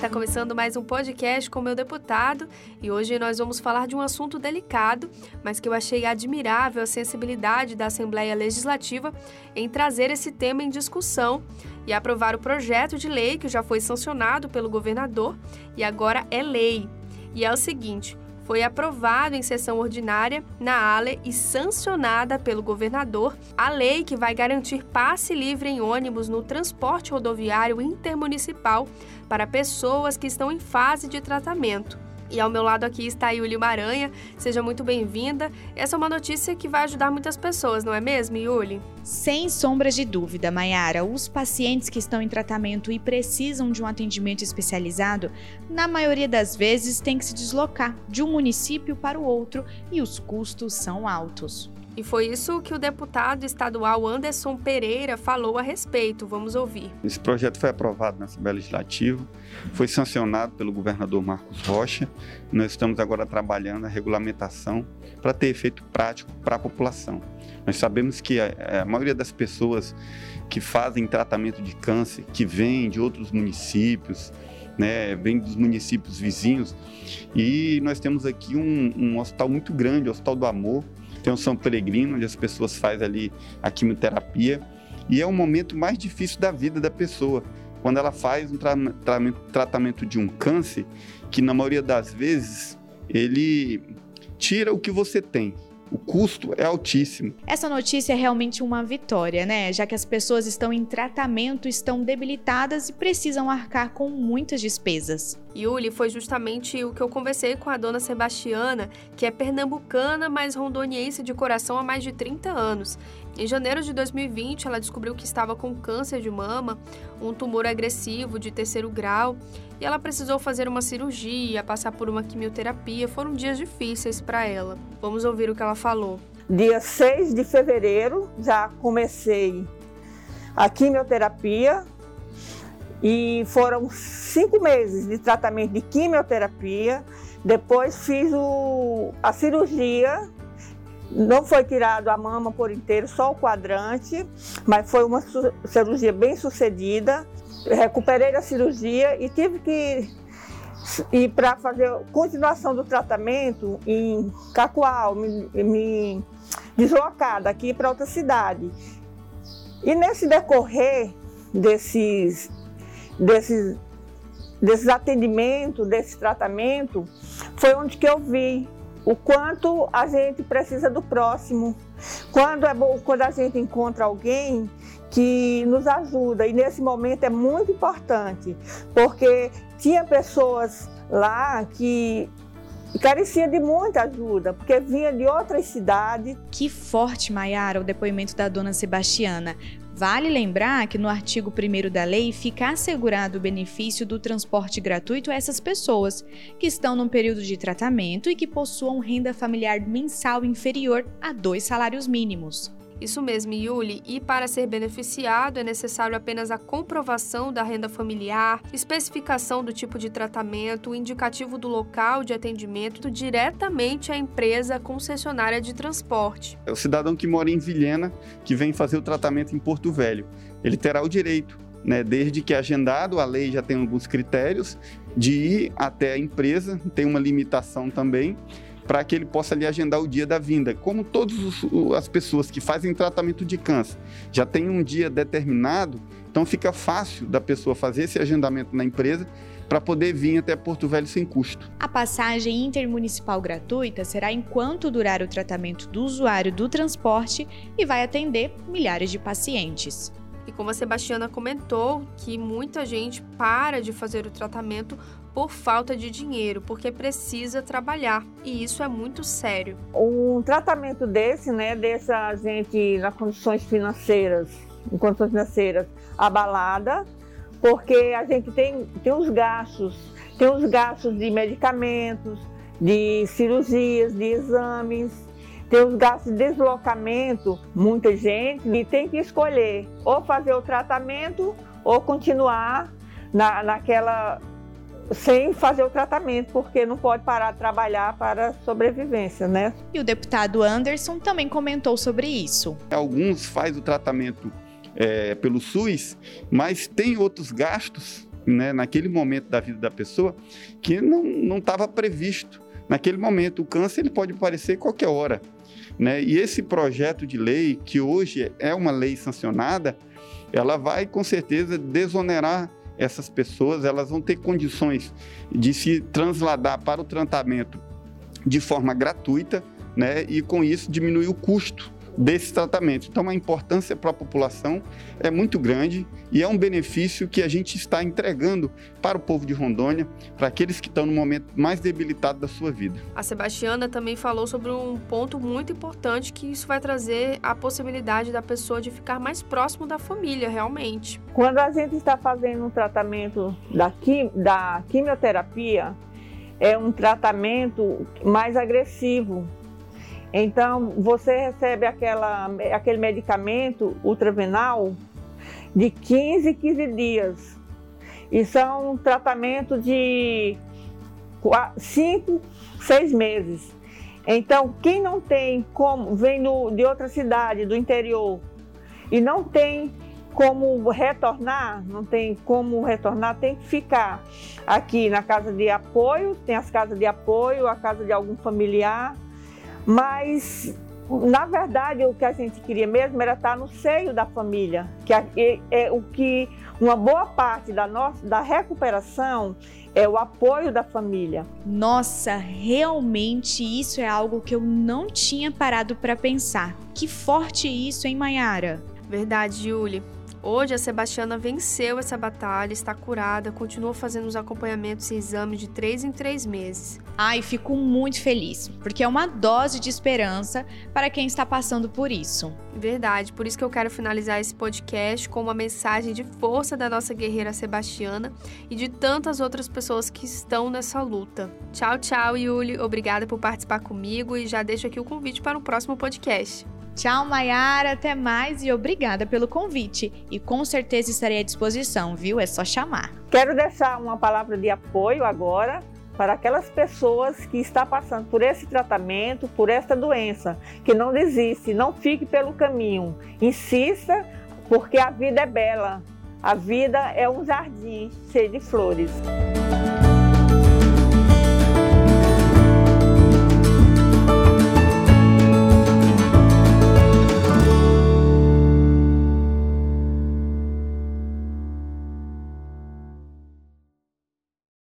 está começando mais um podcast com meu deputado e hoje nós vamos falar de um assunto delicado, mas que eu achei admirável a sensibilidade da Assembleia Legislativa em trazer esse tema em discussão e aprovar o projeto de lei que já foi sancionado pelo governador e agora é lei. E é o seguinte: foi aprovado em sessão ordinária na ALE e sancionada pelo governador a lei que vai garantir passe livre em ônibus no transporte rodoviário intermunicipal para pessoas que estão em fase de tratamento. E ao meu lado aqui está a Yuli Maranha. Seja muito bem-vinda. Essa é uma notícia que vai ajudar muitas pessoas, não é mesmo, Yuli? Sem sombras de dúvida, Mayara, os pacientes que estão em tratamento e precisam de um atendimento especializado, na maioria das vezes têm que se deslocar de um município para o outro e os custos são altos. E foi isso que o deputado estadual Anderson Pereira falou a respeito. Vamos ouvir. Esse projeto foi aprovado na Assembleia Legislativa, foi sancionado pelo governador Marcos Rocha. Nós estamos agora trabalhando a regulamentação para ter efeito prático para a população. Nós sabemos que a, a maioria das pessoas que fazem tratamento de câncer, que vêm de outros municípios, né, vem dos municípios vizinhos. E nós temos aqui um, um hospital muito grande, o Hospital do Amor, tem o São Peregrino, onde as pessoas fazem ali a quimioterapia. E é o momento mais difícil da vida da pessoa, quando ela faz um tra tratamento de um câncer, que na maioria das vezes ele tira o que você tem. O custo é altíssimo. Essa notícia é realmente uma vitória, né? Já que as pessoas estão em tratamento, estão debilitadas e precisam arcar com muitas despesas. Yuli, foi justamente o que eu conversei com a dona Sebastiana, que é pernambucana, mas rondoniense de coração há mais de 30 anos. Em janeiro de 2020, ela descobriu que estava com câncer de mama, um tumor agressivo de terceiro grau, e ela precisou fazer uma cirurgia, passar por uma quimioterapia. Foram dias difíceis para ela. Vamos ouvir o que ela falou. Dia 6 de fevereiro, já comecei a quimioterapia e foram cinco meses de tratamento de quimioterapia. Depois fiz o, a cirurgia não foi tirado a mama por inteiro, só o quadrante, mas foi uma cirurgia bem sucedida. Recuperei da cirurgia e tive que ir para fazer continuação do tratamento em Cacoal, me, me deslocar daqui para outra cidade. E nesse decorrer desses, desses, desses atendimentos, desse tratamento, foi onde que eu vi o quanto a gente precisa do próximo. Quando é bom, quando a gente encontra alguém que nos ajuda e nesse momento é muito importante, porque tinha pessoas lá que carecia de muita ajuda, porque vinha de outras cidades. Que forte, Maiara, o depoimento da dona Sebastiana. Vale lembrar que no artigo 1 da lei fica assegurado o benefício do transporte gratuito a essas pessoas que estão num período de tratamento e que possuam renda familiar mensal inferior a dois salários mínimos. Isso mesmo, Yuli. E para ser beneficiado é necessário apenas a comprovação da renda familiar, especificação do tipo de tratamento, indicativo do local de atendimento diretamente à empresa concessionária de transporte. É o cidadão que mora em Vilhena, que vem fazer o tratamento em Porto Velho. Ele terá o direito né, desde que agendado, a lei já tem alguns critérios de ir até a empresa, tem uma limitação também, para que ele possa ali agendar o dia da vinda. Como todas as pessoas que fazem tratamento de câncer já tem um dia determinado, então fica fácil da pessoa fazer esse agendamento na empresa para poder vir até Porto Velho sem custo. A passagem intermunicipal gratuita será enquanto durar o tratamento do usuário do transporte e vai atender milhares de pacientes. E como a Sebastiana comentou, que muita gente para de fazer o tratamento por falta de dinheiro, porque precisa trabalhar. E isso é muito sério. Um tratamento desse, né, deixa a gente nas condições financeiras, em condições financeiras abalada, porque a gente tem, tem os gastos, tem os gastos de medicamentos, de cirurgias, de exames, tem os gastos de deslocamento, muita gente, e tem que escolher ou fazer o tratamento ou continuar na, naquela sem fazer o tratamento, porque não pode parar de trabalhar para sobrevivência, né? E o deputado Anderson também comentou sobre isso. Alguns fazem o tratamento é, pelo SUS, mas tem outros gastos né, naquele momento da vida da pessoa que não estava previsto. Naquele momento, o câncer ele pode aparecer qualquer hora. Né? E esse projeto de lei, que hoje é uma lei sancionada, ela vai com certeza desonerar essas pessoas, elas vão ter condições de se transladar para o tratamento de forma gratuita, né? E com isso diminuir o custo desse tratamento. Então, a importância para a população é muito grande e é um benefício que a gente está entregando para o povo de Rondônia, para aqueles que estão no momento mais debilitado da sua vida. A Sebastiana também falou sobre um ponto muito importante que isso vai trazer a possibilidade da pessoa de ficar mais próximo da família, realmente. Quando a gente está fazendo um tratamento da, quim, da quimioterapia, é um tratamento mais agressivo, então, você recebe aquela, aquele medicamento ultravenal de 15 15 dias. E são um tratamento de 5, 6 meses. Então, quem não tem como, vem de outra cidade, do interior, e não tem como retornar, não tem como retornar, tem que ficar aqui na casa de apoio, tem as casas de apoio, a casa de algum familiar, mas, na verdade, o que a gente queria mesmo era estar no seio da família, que é, é o que uma boa parte da nossa da recuperação é o apoio da família. Nossa, realmente isso é algo que eu não tinha parado para pensar. Que forte isso, hein, Mayara? Verdade, Julie. Hoje a Sebastiana venceu essa batalha, está curada, continua fazendo os acompanhamentos e exames de três em três meses. Ai, fico muito feliz, porque é uma dose de esperança para quem está passando por isso. Verdade, por isso que eu quero finalizar esse podcast com uma mensagem de força da nossa guerreira Sebastiana e de tantas outras pessoas que estão nessa luta. Tchau, tchau, Yuli. Obrigada por participar comigo e já deixo aqui o convite para o próximo podcast. Tchau, Mayara, até mais e obrigada pelo convite. E com certeza estarei à disposição, viu? É só chamar. Quero deixar uma palavra de apoio agora para aquelas pessoas que estão passando por esse tratamento, por esta doença, que não desiste, não fique pelo caminho. Insista, porque a vida é bela. A vida é um jardim cheio de flores.